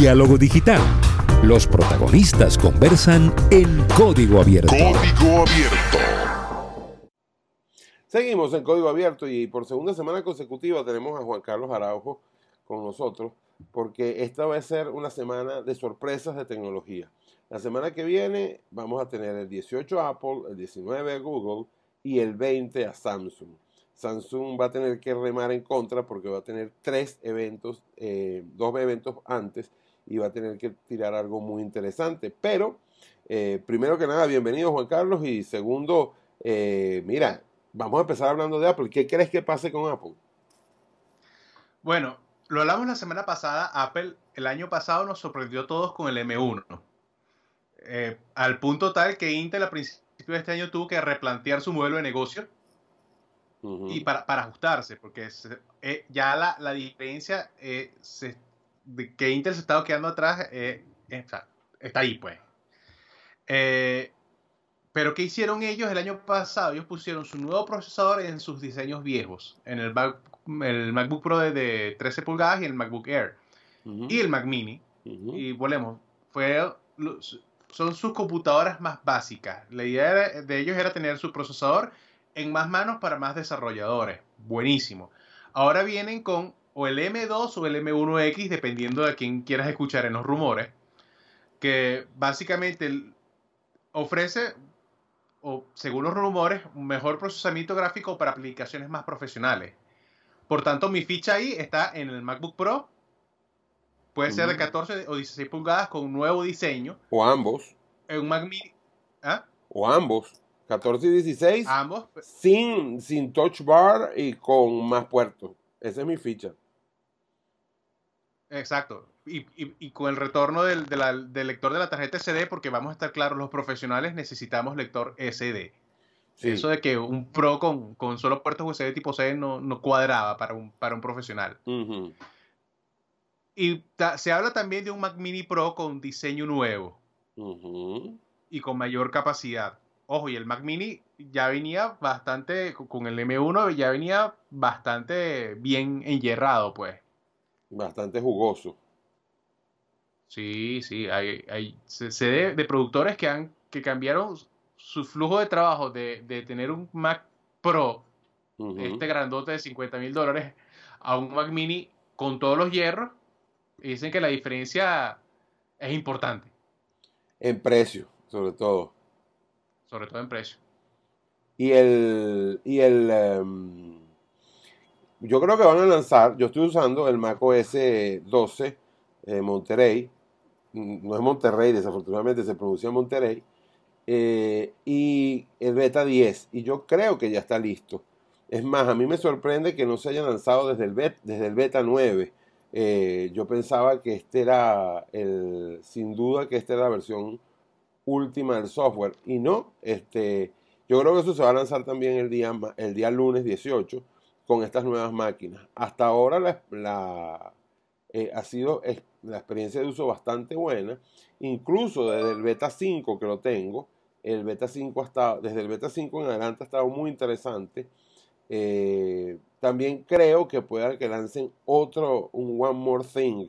Diálogo Digital. Los protagonistas conversan en código abierto. Código abierto. Seguimos en Código Abierto y por segunda semana consecutiva tenemos a Juan Carlos Araujo con nosotros porque esta va a ser una semana de sorpresas de tecnología. La semana que viene vamos a tener el 18 Apple, el 19 Google y el 20 a Samsung. Samsung va a tener que remar en contra porque va a tener tres eventos, eh, dos eventos antes y va a tener que tirar algo muy interesante. Pero, eh, primero que nada, bienvenido Juan Carlos y segundo, eh, mira, vamos a empezar hablando de Apple. ¿Qué crees que pase con Apple? Bueno, lo hablamos la semana pasada. Apple el año pasado nos sorprendió a todos con el M1. Eh, al punto tal que Intel a principios de este año tuvo que replantear su modelo de negocio y para, ajustarse, porque eh, ya la, la diferencia eh, de que Intel se estaba quedando atrás está ahí, pues. Pero ¿qué hicieron ellos el año pasado? Ellos pusieron su nuevo procesador en sus diseños viejos, en el, el MacBook Pro de, 13 pulgadas y el MacBook Air. Y el Mac Mini. Y volvemos, fue, son sus computadoras más básicas. La idea de ellos era tener su procesador en más manos para más desarrolladores. Buenísimo. Ahora vienen con o el M2 o el M1X, dependiendo de quién quieras escuchar en los rumores, que básicamente ofrece o según los rumores, un mejor procesamiento gráfico para aplicaciones más profesionales. Por tanto, mi ficha ahí está en el MacBook Pro. Puede ser de 14 o 16 pulgadas con un nuevo diseño. O ambos. En un Mac Mini. ¿Ah? O ambos. 14 y 16. Ambos. Sin, sin touch bar y con más puertos. Esa es mi ficha. Exacto y, con el retorno del, lector de la tarjeta SD, porque vamos a estar claros, los profesionales necesitamos lector SD. Eso de que un Pro con, solo puertos USB tipo C no, no cuadraba para un, para un profesional. Y se habla también de un Mac Mini Pro con diseño nuevo y con mayor capacidad. Ojo, y el Mac Mini ya venía bastante, con el M1 ya venía bastante bien enyerrado, pues. Bastante jugoso. Sí, sí, hay, hay sé de, productores que han que cambiaron su flujo de trabajo de, tener un Mac Pro, este grandote de 50 mil dólares, a un Mac Mini con todos los hierros, y dicen que la diferencia es importante. En precio, sobre todo. Sobre todo en precio. Y el, y el em, yo creo que van a lanzar, yo estoy usando el Mac OS 12 eh, Monterey, no es Monterrey, desafortunadamente se pronuncia Monterrey, eh, y el beta 10, y yo creo que ya está listo. Es más, a mí me sorprende que no se haya lanzado desde el, beta, desde el beta 9. Eh, yo pensaba que este era el, sin duda que esta era la versión última del software, y no, este, yo creo que eso se va a lanzar también el día, el día lunes 18 con estas nuevas máquinas. Hasta ahora la, eh, ha sido la experiencia de uso bastante buena. Incluso desde el beta 5 que lo tengo, el beta 5 hasta, desde el beta 5 en adelante ha estado muy interesante. Eh, también creo que pueda que lancen otro, un One More Thing.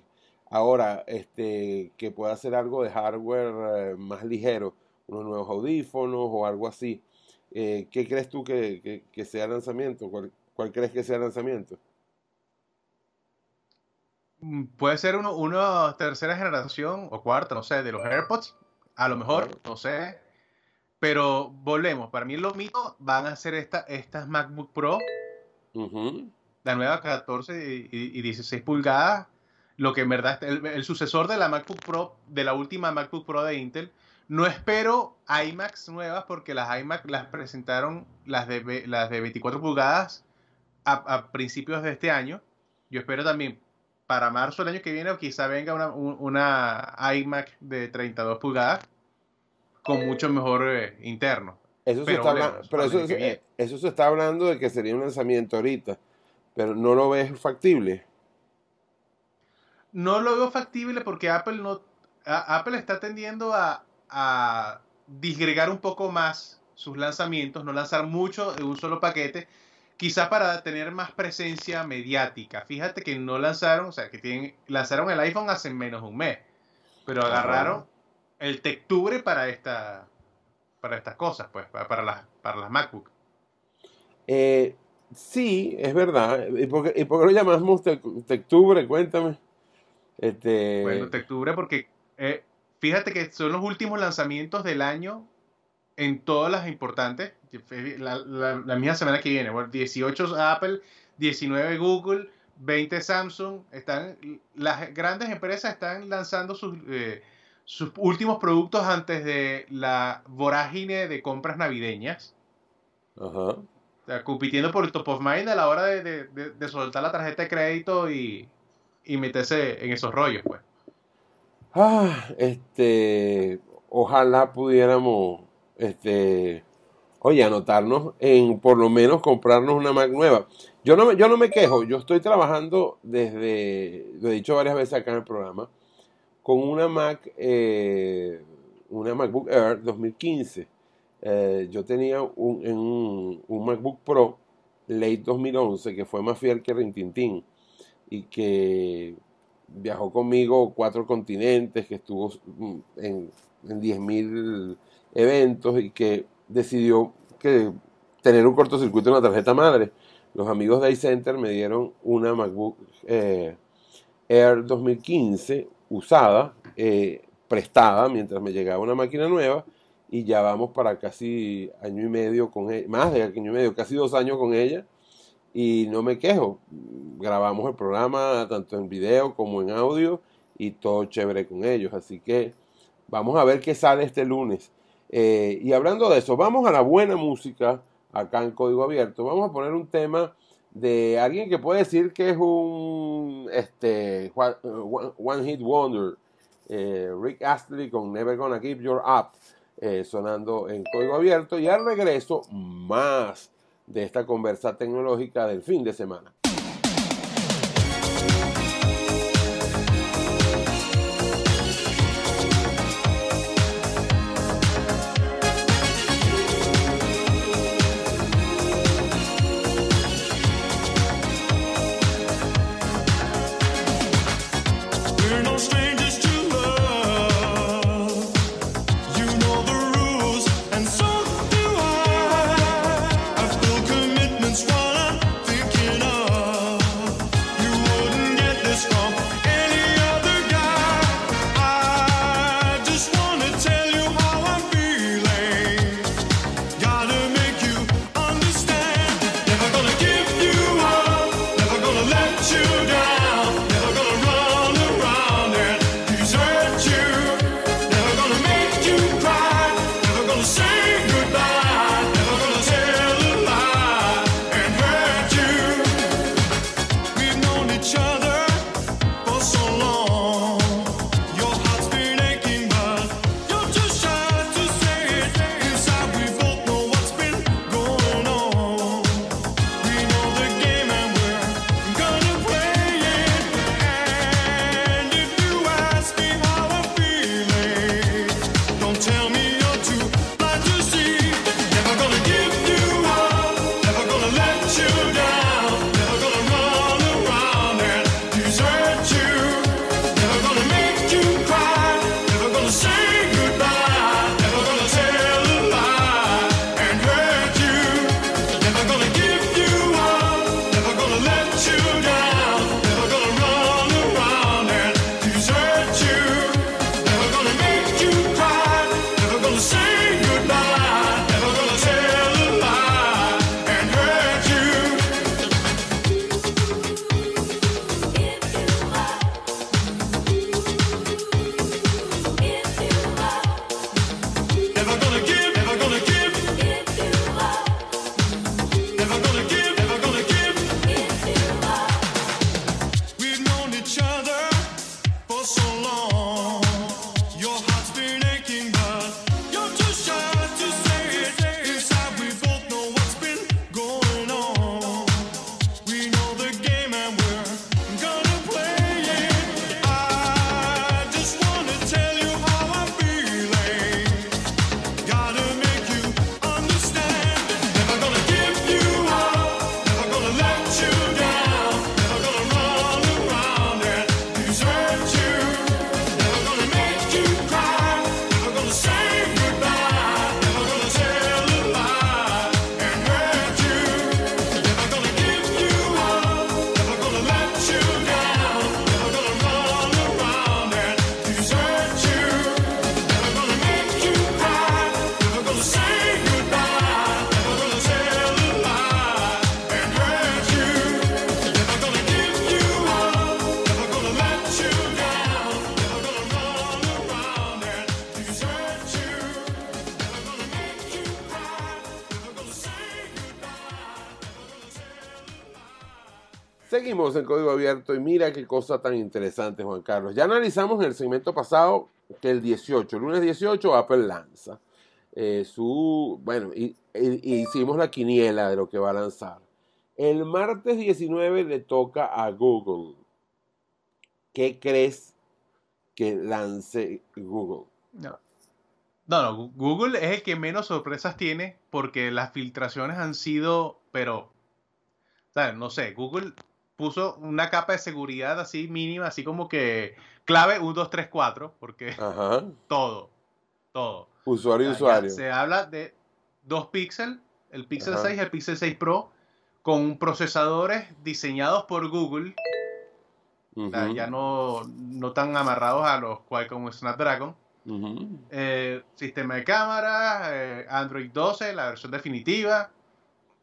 Ahora, este, que pueda hacer algo de hardware eh, más ligero, unos nuevos audífonos o algo así. ¿Qué crees tú que, sea el lanzamiento? ¿Cuál, ¿Cuál crees que sea el lanzamiento? Mm, puede ser uno, una tercera generación o cuarta, no sé, de los AirPods. A lo mejor, no sé. Pero volvemos. Para mí los mitos van a ser esta, estas MacBook Pro. La nueva 14 y, 16 pulgadas. Lo que en verdad el, el, sucesor de la MacBook Pro, de la última MacBook Pro de Intel. No espero iMacs nuevas porque las iMac las presentaron las de, las de 24 pulgadas a, a principios de este año. Yo espero también para marzo del año que viene o quizá venga una, una iMac de 32 pulgadas con mucho mejor eh, interno. Eso se, está pero eso, eh, eso se está hablando de que sería un lanzamiento ahorita, pero no lo ves factible. No lo veo factible porque Apple no Apple está tendiendo a, a disgregar un poco más sus lanzamientos, no lanzar mucho de un solo paquete quizás para tener más presencia mediática. Fíjate que no lanzaron, o sea, que tienen, lanzaron el iPhone hace menos de un mes, pero agarraron el Tectubre para esta para estas cosas, pues, para, las, para las MacBook. Eh, sí, es verdad. ¿Y por, qué, ¿Y por qué lo llamamos Tectubre? Cuéntame. Este... Bueno, Tectubre porque eh, fíjate que son los últimos lanzamientos del año en todas las importantes. La, la, misma semana que viene. Bueno, 18 Apple, 19 Google, 20 Samsung. Están, las grandes empresas están lanzando sus, eh, sus últimos productos antes de la vorágine de compras navideñas. Ajá. compitiendo por el top of mind a la hora de, de, soltar la tarjeta de crédito y, y meterse en esos rollos, pues. Ah, este, ojalá pudiéramos, este, oye, anotarnos en por lo menos comprarnos una Mac nueva. Yo no, me, yo no me quejo, yo estoy trabajando desde, lo he dicho varias veces acá en el programa, con una Mac, eh, una MacBook Air 2015. Eh, yo tenía un, un, MacBook Pro late 2011 que fue más fiel que Rintintín y que viajó conmigo cuatro continentes, que estuvo mm, en, en 10.000 eventos y que decidió que tener un cortocircuito en la tarjeta madre. Los amigos de iCenter me dieron una MacBook eh, Air 2015 usada, eh, prestada, mientras me llegaba una máquina nueva y ya vamos para casi año y medio con ella, más de año y medio, casi dos años con ella y no me quejo. Grabamos el programa tanto en video como en audio y todo chévere con ellos. Así que vamos a ver qué sale este lunes. Eh, y hablando de eso, vamos a la buena música acá en Código Abierto. Vamos a poner un tema de alguien que puede decir que es un este, one, hit wonder. Eh, Rick Astley con Never Gonna Keep Your Up eh, sonando en código abierto y al regreso más de esta conversa tecnológica del fin de semana. En código abierto y mira qué cosa tan interesante, Juan Carlos. Ya analizamos en el segmento pasado que el 18, el lunes 18, Apple lanza eh, su, bueno, y, hicimos la quiniela de lo que va a lanzar. El martes 19 le toca a Google. ¿Qué crees que lance Google? No. No, Google es el que menos sorpresas tiene porque las filtraciones han sido, pero. No sé, Google puso una capa de seguridad así mínima, así como que clave 1, 2, 3, 4, porque todo, todo. Usuario y usuario. Se habla de dos píxeles, el Pixel 6 y el Pixel 6 Pro, con procesadores diseñados por Google, ya no, no tan amarrados a los Qualcomm Snapdragon. Eh, sistema de cámara, eh, Android 12, la versión definitiva.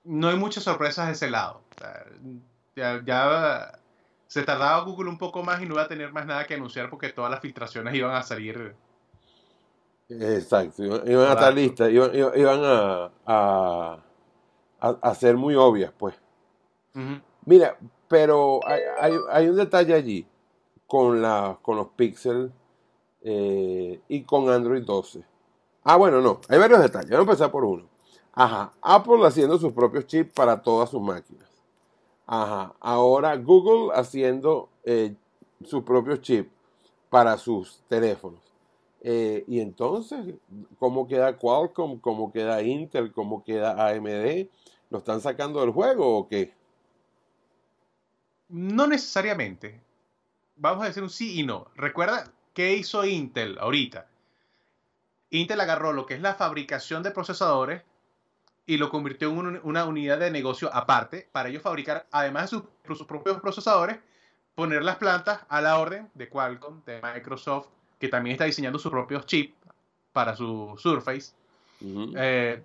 No hay muchas sorpresas de ese lado. Ya, se tardaba Google un poco más y no iba a tener más nada que anunciar porque todas las filtraciones iban a salir. Exacto, iban, a estar listas, iban, a, a, ser muy obvias, pues. Mira, pero hay, hay, un detalle allí con, la, con los píxeles eh, y con Android 12. Ah, bueno, no, hay varios detalles. Vamos a empezar por uno. Ajá, Apple haciendo sus propios chips para todas sus máquinas. Ajá, ahora Google haciendo eh, sus propios chips para sus teléfonos. Eh, y entonces, ¿cómo queda Qualcomm? ¿Cómo queda Intel? ¿Cómo queda AMD? ¿Lo están sacando del juego o qué? No necesariamente. Vamos a decir un sí y no. Recuerda, ¿Qué hizo Intel ahorita? Intel agarró lo que es la fabricación de procesadores y lo convirtió en una unidad de negocio aparte para ellos fabricar, además de sus, propios procesadores, poner las plantas a la orden de Qualcomm, de Microsoft, que también está diseñando sus propios chips para su Surface. Eh,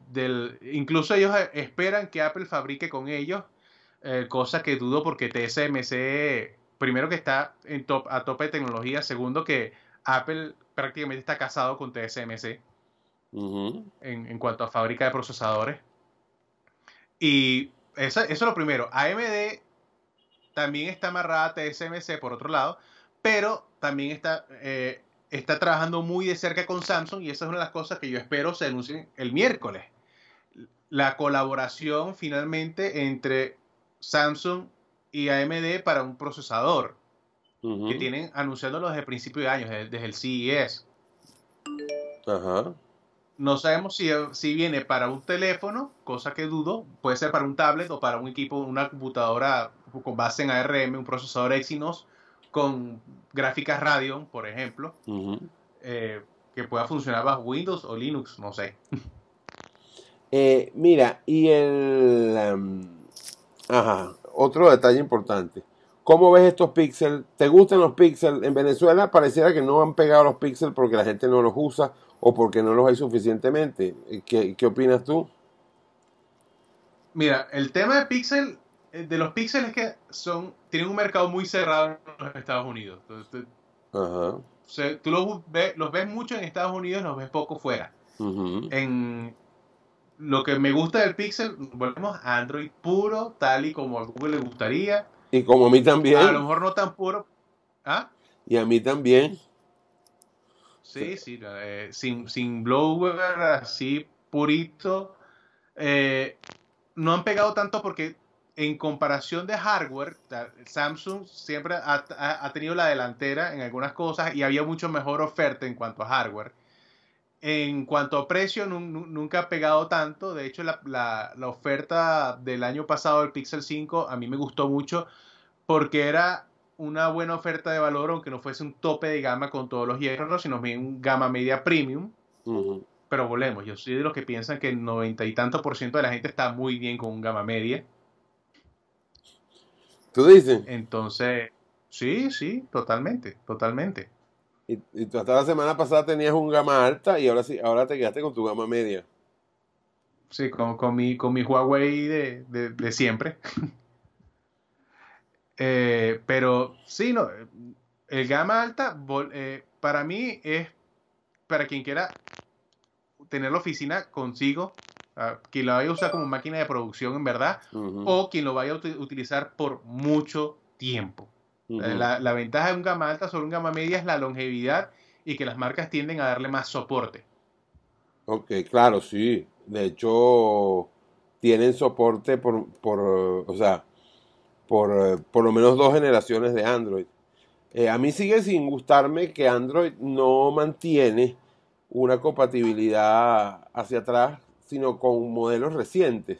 incluso ellos eh, esperan que Apple fabrique con ellos, eh, cosa que dudo porque TSMC, primero que está en top, a tope de tecnología, segundo que Apple prácticamente está casado con TSMC en, cuanto a fábrica de procesadores. Y eso, es lo primero. AMD también está amarrada a TSMC por otro lado, pero también está, eh, está trabajando muy de cerca con Samsung y esa es una de las cosas que yo espero se anuncien el miércoles. La colaboración finalmente entre Samsung y AMD para un procesador que tienen anunciándolo desde el principio de año, desde, el CES. Ajá. No sabemos si, si, viene para un teléfono, cosa que dudo, puede ser para un tablet o para un equipo, una computadora con base en ARM, un procesador Exynos con gráficas Radeon, por ejemplo, eh, que pueda funcionar bajo Windows o Linux, no sé. Eh, mira, y el... Em, ajá, otro detalle importante. ¿Cómo ves estos píxeles? ¿Te gustan los píxeles? En Venezuela pareciera que no han pegado los píxeles porque la gente no los usa o porque no los hay suficientemente. ¿Qué, qué opinas tú? Mira, el tema de píxel, eh, de los píxeles que son, tienen un mercado muy cerrado en los Estados Unidos. Ajá. tú los ves, los ves mucho en Estados Unidos, los ves poco fuera. En lo que me gusta del Pixel, volvemos a Android puro, tal y como a Google le gustaría. Y como a mí también. A lo mejor no tan puro. ¿Ah? Y a mí también. Sí, sí, eh, sin, sin blower, así purito. Eh, no han pegado tanto porque en comparación de hardware, Samsung siempre ha, ha, tenido la delantera en algunas cosas y había mucho mejor oferta en cuanto a hardware. En cuanto a precio, nunca ha pegado tanto. De hecho, la, oferta del año pasado del Pixel 5 a mí me gustó mucho porque era una buena oferta de valor, aunque no fuese un tope de gama con todos los hierros, sino bien un gama media premium. Pero volvemos, yo soy de los que piensan que el noventa y tanto por ciento de la gente está muy bien con un gama media. ¿Tú dices? Entonces, sí, sí, totalmente, totalmente. Y, tú hasta la semana pasada tenías un gama alta y ahora sí, ahora te quedaste con tu gama media. Sí, con, con mi, con mi Huawei de, de, siempre. Eh, pero sí, no, el gama alta eh, para mí es para quien quiera tener la oficina consigo, ah, quien lo vaya a usar como máquina de producción en verdad, o quien lo vaya a utilizar por mucho tiempo. La, la, ventaja de un gama alta sobre un gama media es la longevidad y que las marcas tienden a darle más soporte. Ok, claro, sí. De hecho, tienen soporte por, por o sea, por, por lo menos dos generaciones de Android. Eh, a mí sigue sin gustarme que Android no mantiene una compatibilidad hacia atrás, sino con modelos recientes.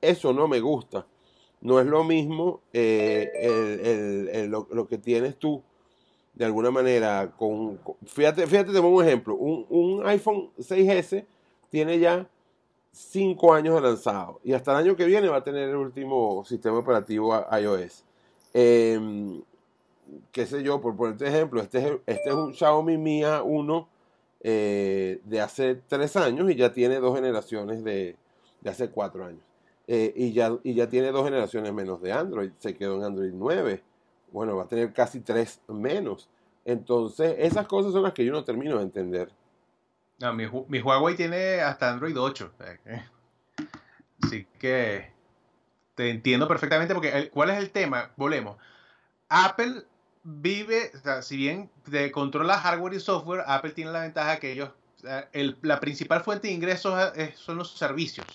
Eso no me gusta. No es lo mismo eh, lo, que tienes tú, de alguna manera, con... fíjate, fíjate, te pongo un ejemplo. Un, un iPhone 6S tiene ya 5 años de lanzado y hasta el año que viene va a tener el último sistema operativo iOS. Eh, qué sé yo, por ponerte ejemplo, este es, este es un Xiaomi Mi A1 eh, de hace tres años y ya tiene dos generaciones de, de hace cuatro años. Eh, y, ya, y ya tiene dos generaciones menos de Android, se quedó en Android 9. Bueno, va a tener casi tres menos. Entonces, esas cosas son las que yo no termino de entender. No, mi, mi Huawei tiene hasta Android 8. Así que te entiendo perfectamente porque ¿cuál es el tema? Volvemos. Apple vive, si bien de controla hardware y software, Apple tiene la ventaja que ellos, la principal fuente de ingresos son los servicios.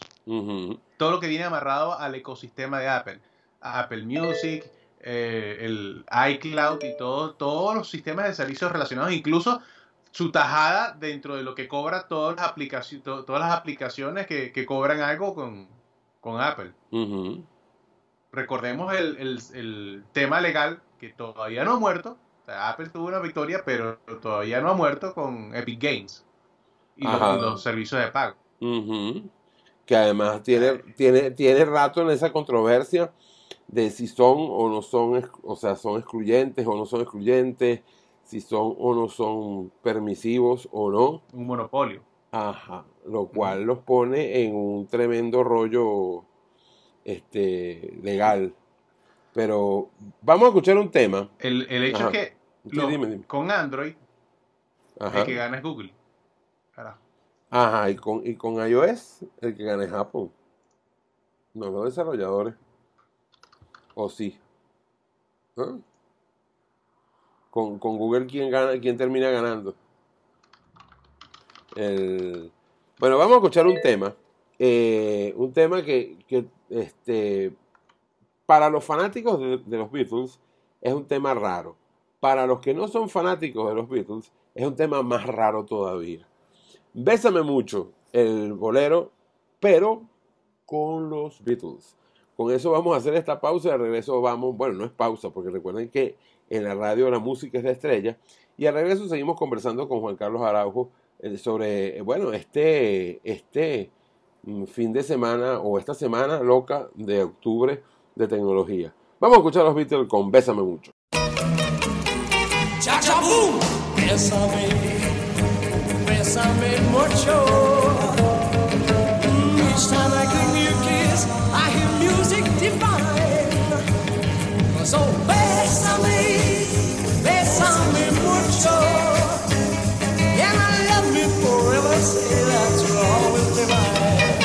Todo lo que viene amarrado al ecosistema de Apple. Apple Music, eh, el iCloud y todo, todos los sistemas de servicios relacionados, incluso su tajada dentro de lo que cobra todas las, aplicaciones, todas las aplicaciones que, cobran algo con, Apple. Recordemos el, el tema legal que todavía no ha muerto. Apple tuvo una victoria, pero todavía no ha muerto con Epic Games y los, servicios de pago. Que además tiene, tiene, tiene rato en esa controversia de si son o no son, o sea, son excluyentes o no son excluyentes, si son o no son permisivos o no. Un monopolio. Ajá, lo cual los pone en un tremendo rollo este, legal. Pero vamos a escuchar un tema. El, hecho es que con Android el que gana es Google. Ajá, y con, y con iOS el que gana es Apple. No los desarrolladores. ¿O sí? ¿Ah? Con, Google, ¿quién, gana, quién termina ganando? Bueno, vamos a escuchar un tema. Eh, un tema que, que este, para los fanáticos de, los Beatles es un tema raro. Para los que no son fanáticos de los Beatles es un tema más raro todavía. Bésame mucho el bolero, pero con los Beatles. Con eso vamos a hacer esta pausa. De regreso vamos, bueno, no es pausa, porque recuerden que en la radio la música es la estrella. Y al regreso seguimos conversando con Juan Carlos Araujo eh, sobre, eh, bueno, este, este mm, fin de semana o esta semana loca de octubre de tecnología. Vamos a escuchar a los Beatles con Bésame mucho. Cha -cha boom. Bésame, bésame mucho. Each time I give you a kiss, I hear music divine. So bésame, bésame mucho. And I love me forever, say that you're always divine.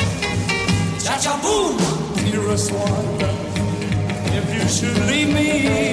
Cha-cha boom, dearest one if you should leave me.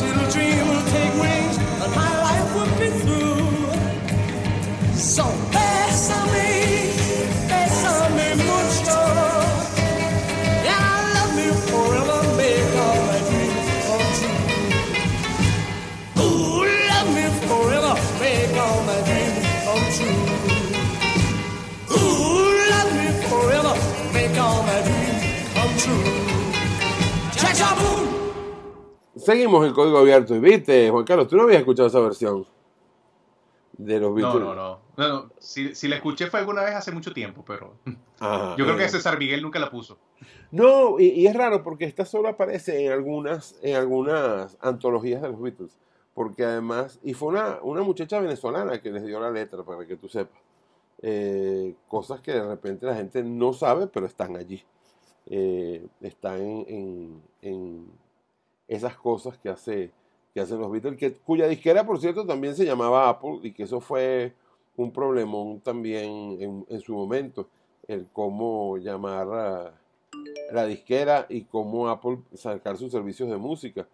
little dream Seguimos el código abierto. Y viste, Juan Carlos, tú no habías escuchado esa versión de los Beatles. no, no. no, no. Si, si la escuché fue alguna vez hace mucho tiempo, pero Ajá, yo creo eh. que César Miguel nunca la puso. No, y, y es raro porque esta solo aparece en algunas, en algunas antologías de los Beatles. Porque además, y fue una, una muchacha venezolana que les dio la letra, para que tú sepas. Eh, cosas que de repente la gente no sabe, pero están allí. Eh, están en, en- en esas cosas que, hace, que hacen los Beatles, que, cuya disquera, por cierto, también se llamaba Apple, y que eso fue un problemón también en, en su momento, el cómo llamar a la disquera y cómo Apple sacar sus servicios de música.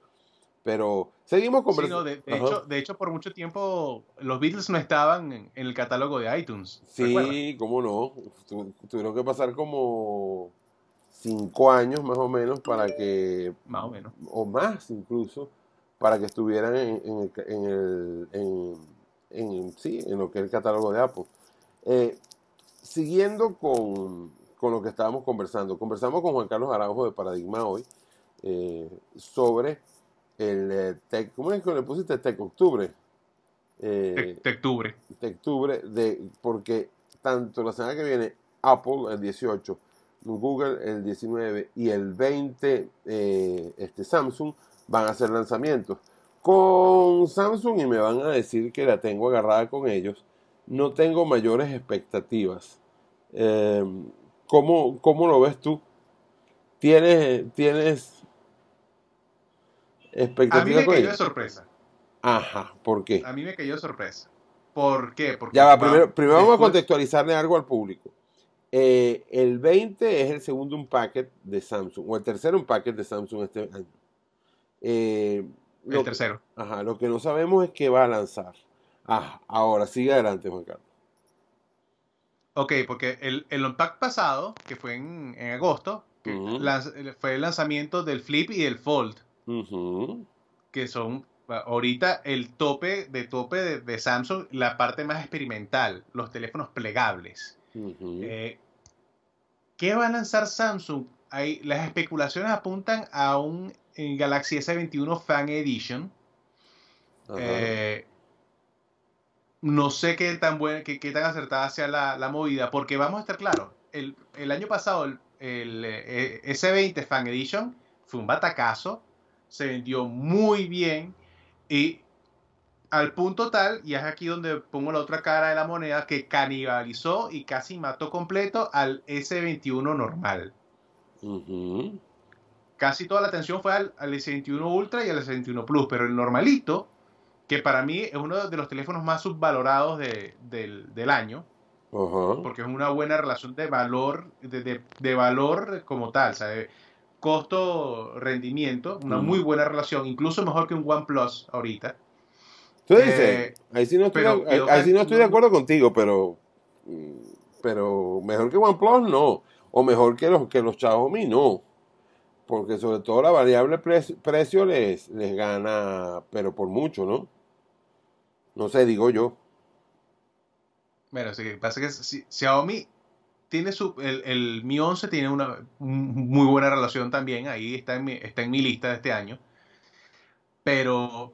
Pero seguimos Sí, conversando. no, de, de hecho, de hecho, por mucho tiempo los Beatles no estaban en, en el catálogo de iTunes. ¿recuerdas? Sí, cómo no. Tu- tuvieron que pasar como cinco años más o menos para que, Más o menos. o más incluso, para que estuvieran en, en el, en el- en- en- sí, en lo que es el catálogo de Apple. Eh, siguiendo con, con lo que estábamos conversando, conversamos con Juan Carlos Araujo de Paradigma hoy eh, sobre el eh, Tech, ¿cómo es que le pusiste? Tech Octubre. Eh, de octubre, de, porque tanto la semana que viene Apple el 18, Google el 19 y el 20 eh, este Samsung van a hacer lanzamientos. Con Samsung y me van a decir que la tengo agarrada con ellos, no tengo mayores expectativas. Eh, ¿cómo, cómo lo ves tú? ¿Tienes, tienes A mí expectativas me con cayó de sorpresa. Ajá, ¿por qué? A mí me cayó de sorpresa. ¿Por qué? Porque Ya va, primero, primero vamos a contextualizarle algo al público. Eh, el 20 es el segundo unpacket de Samsung, o el tercer unpacket de Samsung este año. Eh, lo, El tercero. ajá, lo que no sabemos es qué va a lanzar. Ah, ahora, sigue adelante, Juan Carlos. Ok, porque el, el Unpack pasado, que fue en, en agosto, que lanz- fue el lanzamiento del Flip y el Fold, que son ahorita el tope de tope de, de Samsung, la parte más experimental, los teléfonos plegables. Eh, ¿Qué va a lanzar Samsung? Hay, las especulaciones apuntan a un eh, Galaxy S21 Fan Edition. Eh, no sé qué tan buena, qué, qué tan acertada sea la, la movida, porque vamos a estar claros, el, el año pasado el, el, eh, S20 Fan Edition fue un batacazo, se vendió muy bien y al punto tal, y es aquí donde pongo la otra cara de la moneda, que canibalizó y casi mató completo al S21 normal. Casi toda la atención fue al, al S21 Ultra y al S21 Plus, pero el normalito, que para mí es uno de los teléfonos más subvalorados de- del, del año, porque es una buena relación de valor, de, de- de valor como tal, costo-rendimiento, una muy buena relación, incluso mejor que un OnePlus ahorita. Tú dices, Eh, ahí sí no estoy, pero ahí, sí no estoy de acuerdo contigo, pero, mm, pero mejor que OnePlus no, o mejor que los que los Xiaomi no, porque sobre todo la variable pre- precio les, les gana, pero por mucho, ¿no? No sé, digo yo. Bueno, sí, pasa que si- Xiaomi tiene su, el, el Mi 11 tiene una muy buena relación también, ahí está en mi, está en mi lista de este año. Pero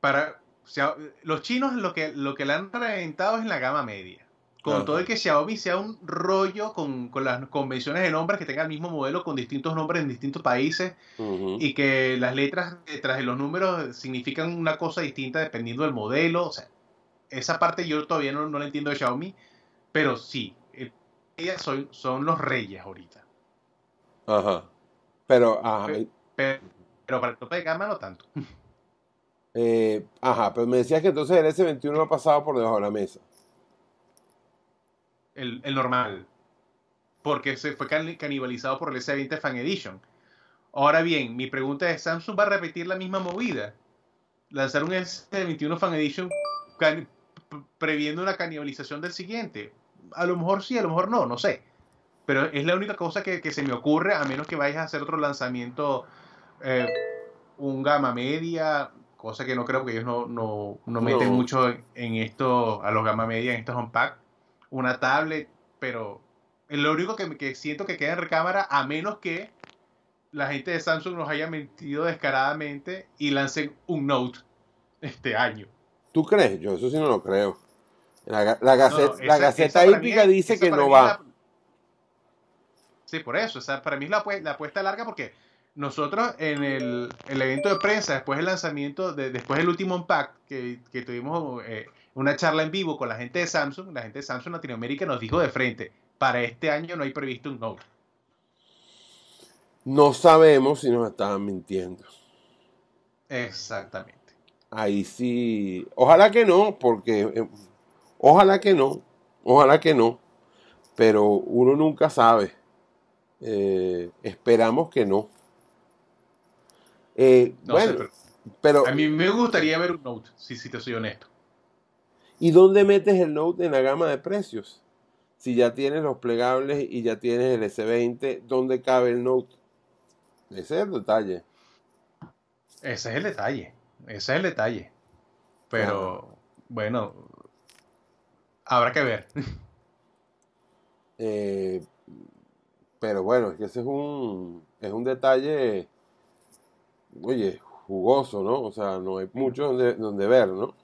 para Xia- los chinos lo que, lo que le han reventado es en la gama media. Con todo el que Xiaomi sea un rollo con, con las convenciones de nombres que tenga el mismo modelo con distintos nombres en distintos países y que las letras detrás de los números significan una cosa distinta dependiendo del modelo. O sea, esa parte yo todavía no, no la entiendo de Xiaomi, pero sí, eh, ellas son, son los reyes ahorita. Ajá. Pero, ajá, Pe- Pero, pero para el tope de gama no tanto. Eh, ajá, pero me decías que entonces el S21 ha pasado por debajo de la mesa. El, el normal. Porque se fue can- canibalizado por el S20 Fan Edition. Ahora bien, mi pregunta es, ¿Samsung va a repetir la misma movida? Lanzar un S21 Fan Edition previendo una canibalización del siguiente. A lo mejor sí, a lo mejor no, no sé. Pero es la única cosa que, que se me ocurre, a menos que vayas a hacer otro lanzamiento, eh, un gama media, cosa que no creo que ellos no, no, no meten No. mucho en, esto, a los gama media, en estos unpack. Una tablet, pero es lo único que, que siento que queda en recámara, a menos que la gente de Samsung nos haya mentido descaradamente y lancen un Note este año. ¿Tú crees? Yo eso sí no lo creo. La, la, No, no, la Gaceta Hípica dice que no va. la- Sí, por eso. O sea, para mí es la, la apuesta larga porque nosotros en el, el evento de prensa, después del lanzamiento, de- después del último Unpack, que, que tuvimos eh, una charla en vivo con la gente de Samsung, la gente de Samsung Latinoamérica nos dijo de frente, para este año no hay previsto un Note. No sabemos si nos estaban mintiendo. Exactamente. Ahí sí. Ojalá que no, porque. eh, ojalá que no. Ojalá que no. Pero uno nunca sabe. Eh, esperamos que no. Eh, No bueno, sé, pero pero. a mí me gustaría ver un Note, si, si te soy honesto. ¿Y dónde metes el Note en la gama de precios? Si ya tienes los plegables y ya tienes el S20, ¿dónde cabe el Note? Ese es el detalle. Ese es el detalle. Ese es el detalle. Pero, bueno, habrá que ver. Eh, pero bueno, es que ese es un, es un detalle, oye, jugoso, ¿no? O sea, no hay mucho donde, donde ver, ¿no? O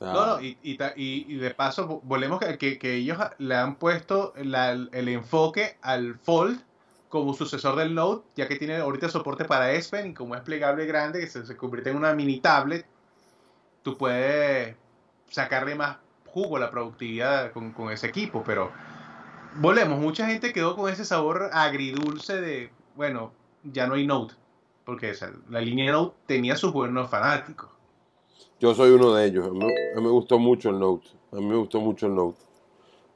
No, no, y, y, y- de paso, vo- volvemos que, que- ellos le han puesto la- el enfoque al Fold como sucesor del Note, ya que tiene ahorita soporte para S y como es plegable grande, que se, se convierte en una mini tablet, tú puedes sacarle más jugo a la productividad con, con ese equipo, pero volvemos, mucha gente quedó con ese sabor agridulce de, bueno, ya no hay Note, porque o sea, la línea Note tenía sus buenos fanáticos. Yo soy uno de ellos. A mí, a mí me gustó mucho el Note. A mí me gustó mucho el Note.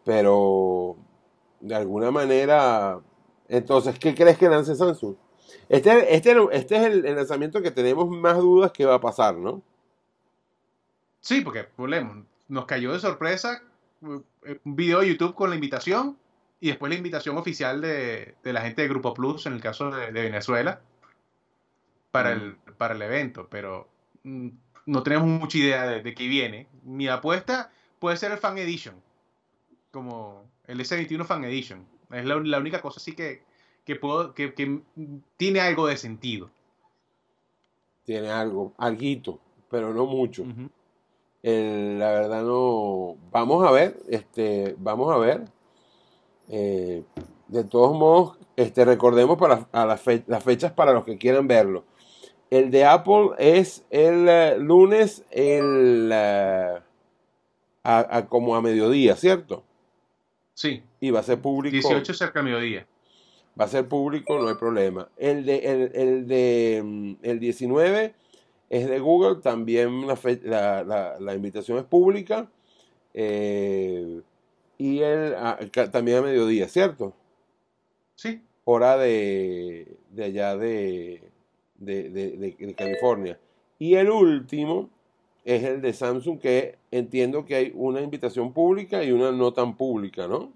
Pero, de alguna manera, entonces, ¿qué crees que lance Samsung? Este, este, este es el, el lanzamiento que tenemos más dudas que va a pasar, ¿no? Sí, porque volvemos, nos cayó de sorpresa eh, un video de YouTube con la invitación y después la invitación oficial de, de la gente de Grupo Plus, en el caso de, de Venezuela, para el, para el evento, pero mm, no tenemos mucha idea de, de qué viene. Mi apuesta puede ser el Fan Edition, como el S21 Fan Edition. Es la, la única cosa así que, que, puedo, que, que tiene algo de sentido. Tiene algo, alguito, pero no mucho. El- la verdad no. Vamos a ver, este, vamos a ver. Eh, de todos modos, este, recordemos para a las, fe- las fechas para los que quieran verlo. El de Apple es el eh, lunes, el a- a- como a mediodía, ¿cierto? Sí, Y va a ser público. 18 cerca de mediodía. Va a ser público, no hay problema. El de el, el de mm, el 19 es de Google, también la, fe- la, la- la invitación es pública. eh, y el ah, también a mediodía, ¿cierto? Sí, Hora de, de allá de, de, de- California. Y el último es el de Samsung, que entiendo que hay una invitación pública y una no tan pública, ¿no?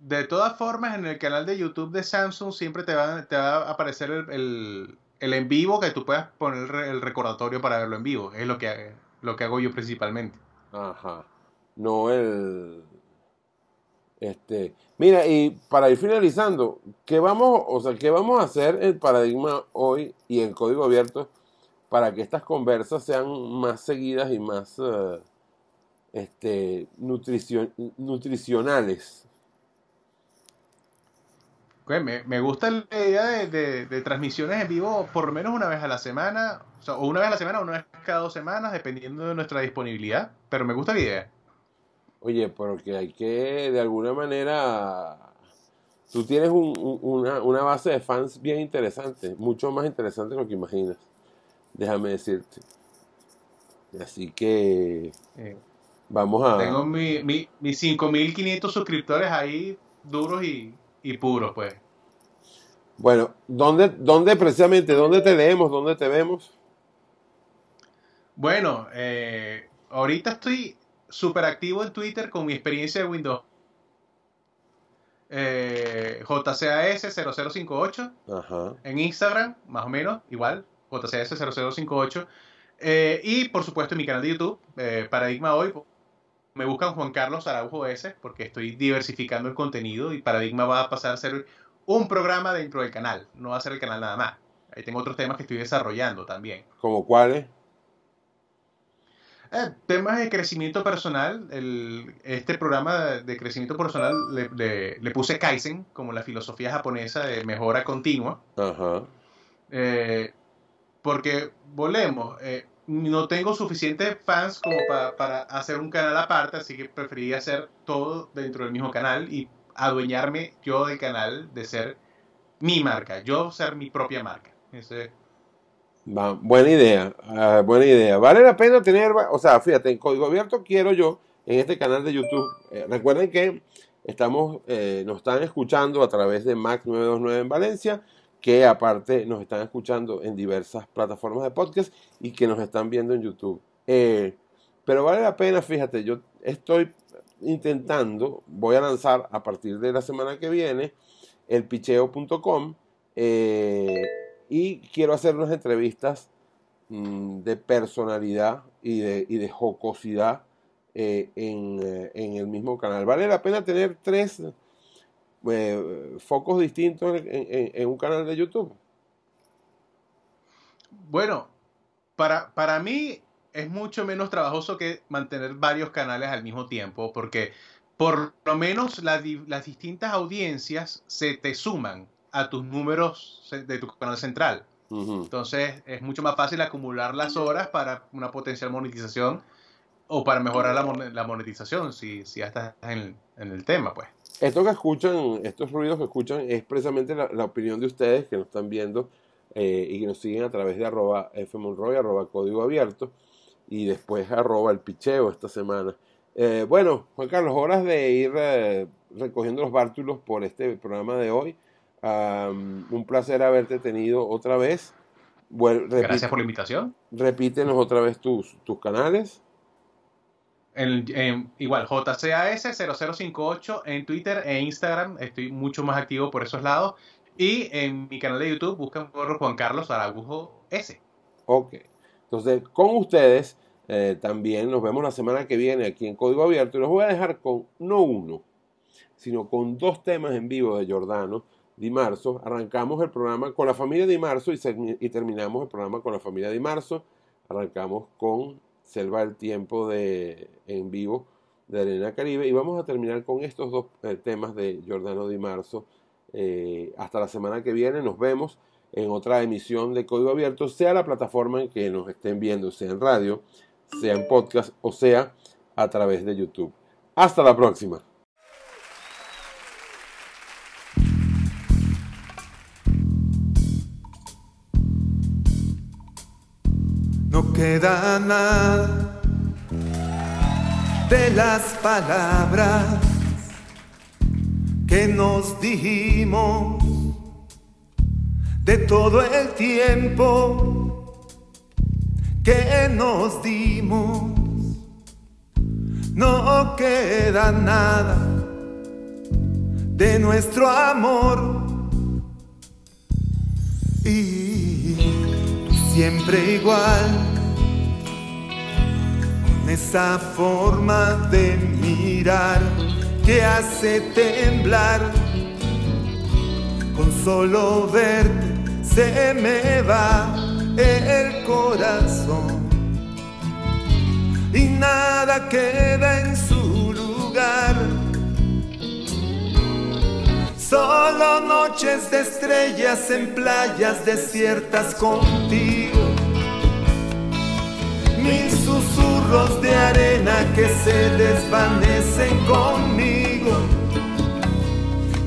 De todas formas, en el canal de YouTube de Samsung siempre te va, te va a aparecer el, el- el en vivo que tú puedas poner el recordatorio para verlo en vivo. Es lo que, lo que hago yo principalmente. Ajá. No el. Este. Mira, y para ir finalizando, ¿qué vamos, o sea, qué vamos a hacer el paradigma hoy y el código abierto para que estas conversas sean más seguidas y más eh, este, nutricio- nutricionales? Me, me gusta la idea de, transmisiones en vivo por lo menos una vez a la semana, o, o una vez a la semana o una vez cada dos semanas, dependiendo de nuestra disponibilidad. Pero me gusta la idea. Oye, porque hay que, de alguna manera, tú tienes un- un- una, una base de fans bien interesante, mucho más interesante de lo que imaginas. déjame decirte. Así que Eh, vamos a... Tengo mi, mi, mis 5.500 suscriptores ahí duros y, y puros, pues. Bueno, ¿dónde, ¿dónde precisamente, dónde te leemos, dónde te vemos? Bueno, eh, ahorita estoy súper activo en Twitter con mi experiencia de Windows. Eh, JCAS0058 Ajá. en Instagram, más o menos, igual, JCAS0058. Eh, y por supuesto en mi canal de YouTube, eh, Paradigma Hoy, me buscan Juan Carlos Araujo S, porque estoy diversificando el contenido y Paradigma va a pasar a ser un programa dentro del canal, no va a ser el canal nada más. Ahí tengo otros temas que estoy desarrollando también. ¿Como cuáles? Eh, temas de crecimiento personal. El, este programa de, crecimiento personal le, le- le puse Kaizen como la filosofía japonesa de mejora continua. Ajá. Eh, porque, volvemos, eh, no tengo suficientes fans como pa- para hacer un canal aparte, así que preferí hacer todo dentro del mismo canal y adueñarme yo del canal de ser mi marca, yo ser mi propia marca. Ese- Va, buena idea, ah, buena idea. Vale la pena tener, o sea, fíjate, en Código Abierto quiero yo, en este canal de YouTube, eh, recuerden que estamos, eh, nos están escuchando a través de Mac 929 en Valencia, que aparte nos están escuchando en diversas plataformas de podcast y que nos están viendo en YouTube. Eh, pero vale la pena, fíjate, yo estoy intentando, voy a lanzar a partir de la semana que viene el picheo.com y quiero hacer unas entrevistas mm, de personalidad y de, y de jocosidad eh, en, eh, en el mismo canal. Vale la pena tener tres eh, focos distintos en, un canal de YouTube. Bueno, para, para mí es mucho menos trabajoso que mantener varios canales al mismo tiempo, porque por lo menos las distintas audiencias se te suman a tus números de tu canal central. Entonces es mucho más fácil acumular las horas para una potencial monetización o para mejorar la, mon- la monetización, si, si ya estás en, en el tema, pues. Esto que escuchan, estos ruidos que escuchan, es precisamente la, la opinión de ustedes que nos están viendo eh, y que nos siguen a través de arroba fmonroy, arroba código abierto y después arroba el picheo esta semana. Eh, bueno, Juan Carlos, horas de ir eh, recogiendo los bártulos por este programa de hoy. Un placer haberte tenido otra vez. Gracias por la invitación. repítenos otra vez tus, tus canales. Igual, JCAS0058 en Twitter e Instagram. Estoy mucho más activo por esos lados. Y en mi canal de YouTube buscan por Juan Carlos Aragujo S. Ok. Entonces, con ustedes eh, también nos vemos la semana que viene aquí en Código Abierto y los voy a dejar con no uno, sino con dos temas en vivo de Giordano Di Marzo. Arrancamos el programa con la familia Di Marzo y, terminamos el programa con la familia Di Marzo. Arrancamos con Selva del Tiempo de, en vivo de Arena Caribe y vamos a terminar con estos dos eh, temas de Giordano Di Marzo. Eh, hasta la semana que viene nos vemos en otra emisión de Código Abierto, sea la plataforma en que nos estén viendo, sea en radio, sea en podcast o sea a través de YouTube. Hasta la próxima. No queda nada de las palabras que nos dijimos. De todo el tiempo que nos dimos. No queda nada de nuestro amor. Y siempre igual esa forma de mirar que hace temblar con solo verte se me va el corazón y nada queda en su lugar Solo noches de estrellas en playas desiertas contigo. Mil susurros de arena que se desvanecen conmigo.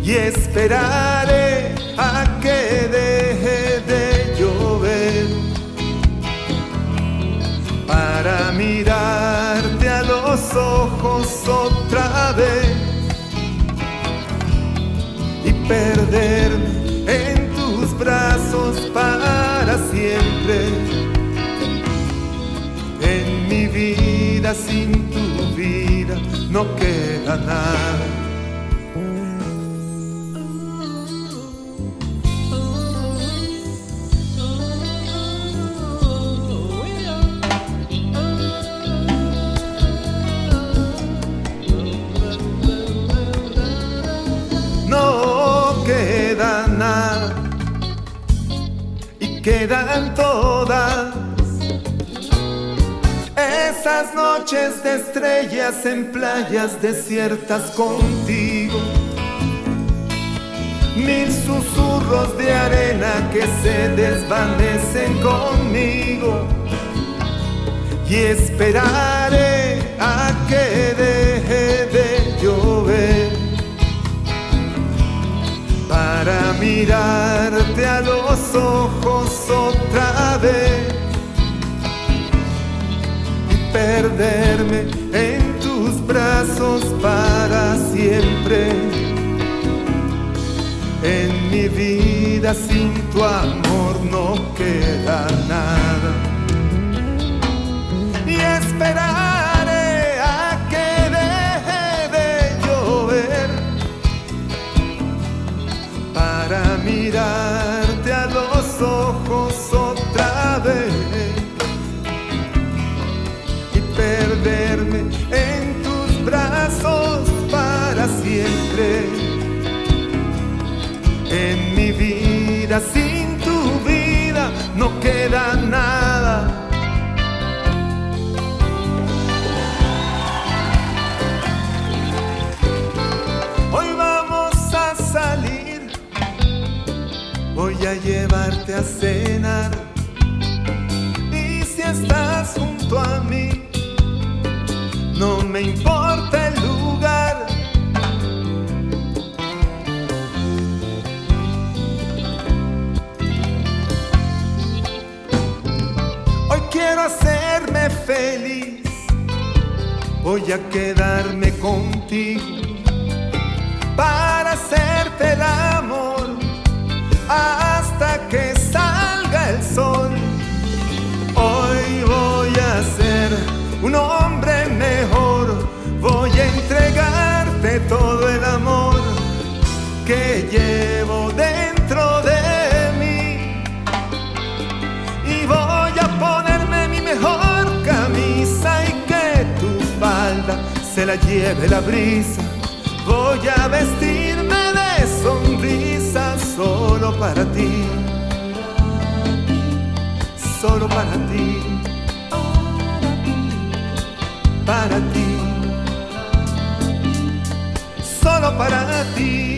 Y esperaré a que deje de llover para mirarte a los ojos. Sin tu vida no queda nada. no queda nada y quedan todas esas noches de estrellas en playas desiertas contigo. Mil susurros de arena que se desvanecen conmigo y esperaré a que deje de llover para mirarte a los ojos otra vez perderme en tus brazos para siempre. En mi vida sin tu amor no queda nada. A cenar. Y si estás junto a mí, no me importa el lugar. Hoy quiero hacerme feliz, voy a quedarme contigo para lleve la brisa. Voy a vestirme de sonrisa solo para ti, solo para ti, para ti, solo para ti.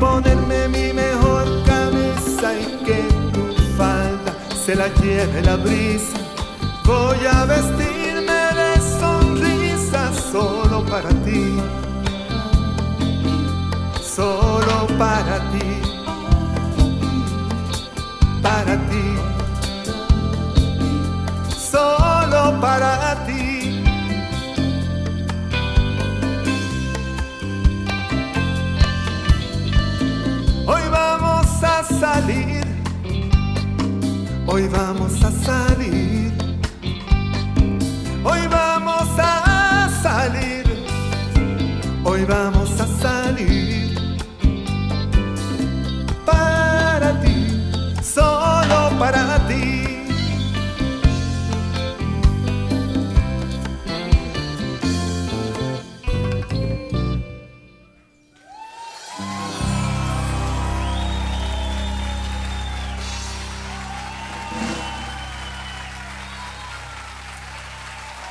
Ponerme mi mejor camisa y que tu falda se la lleve la brisa. Voy a vestirme de sonrisa solo para ti solo para ti, para ti, solo para ti. salir, hoy vamos a salir, hoy vamos a salir, hoy vamos a salir. Para ti, solo para ti.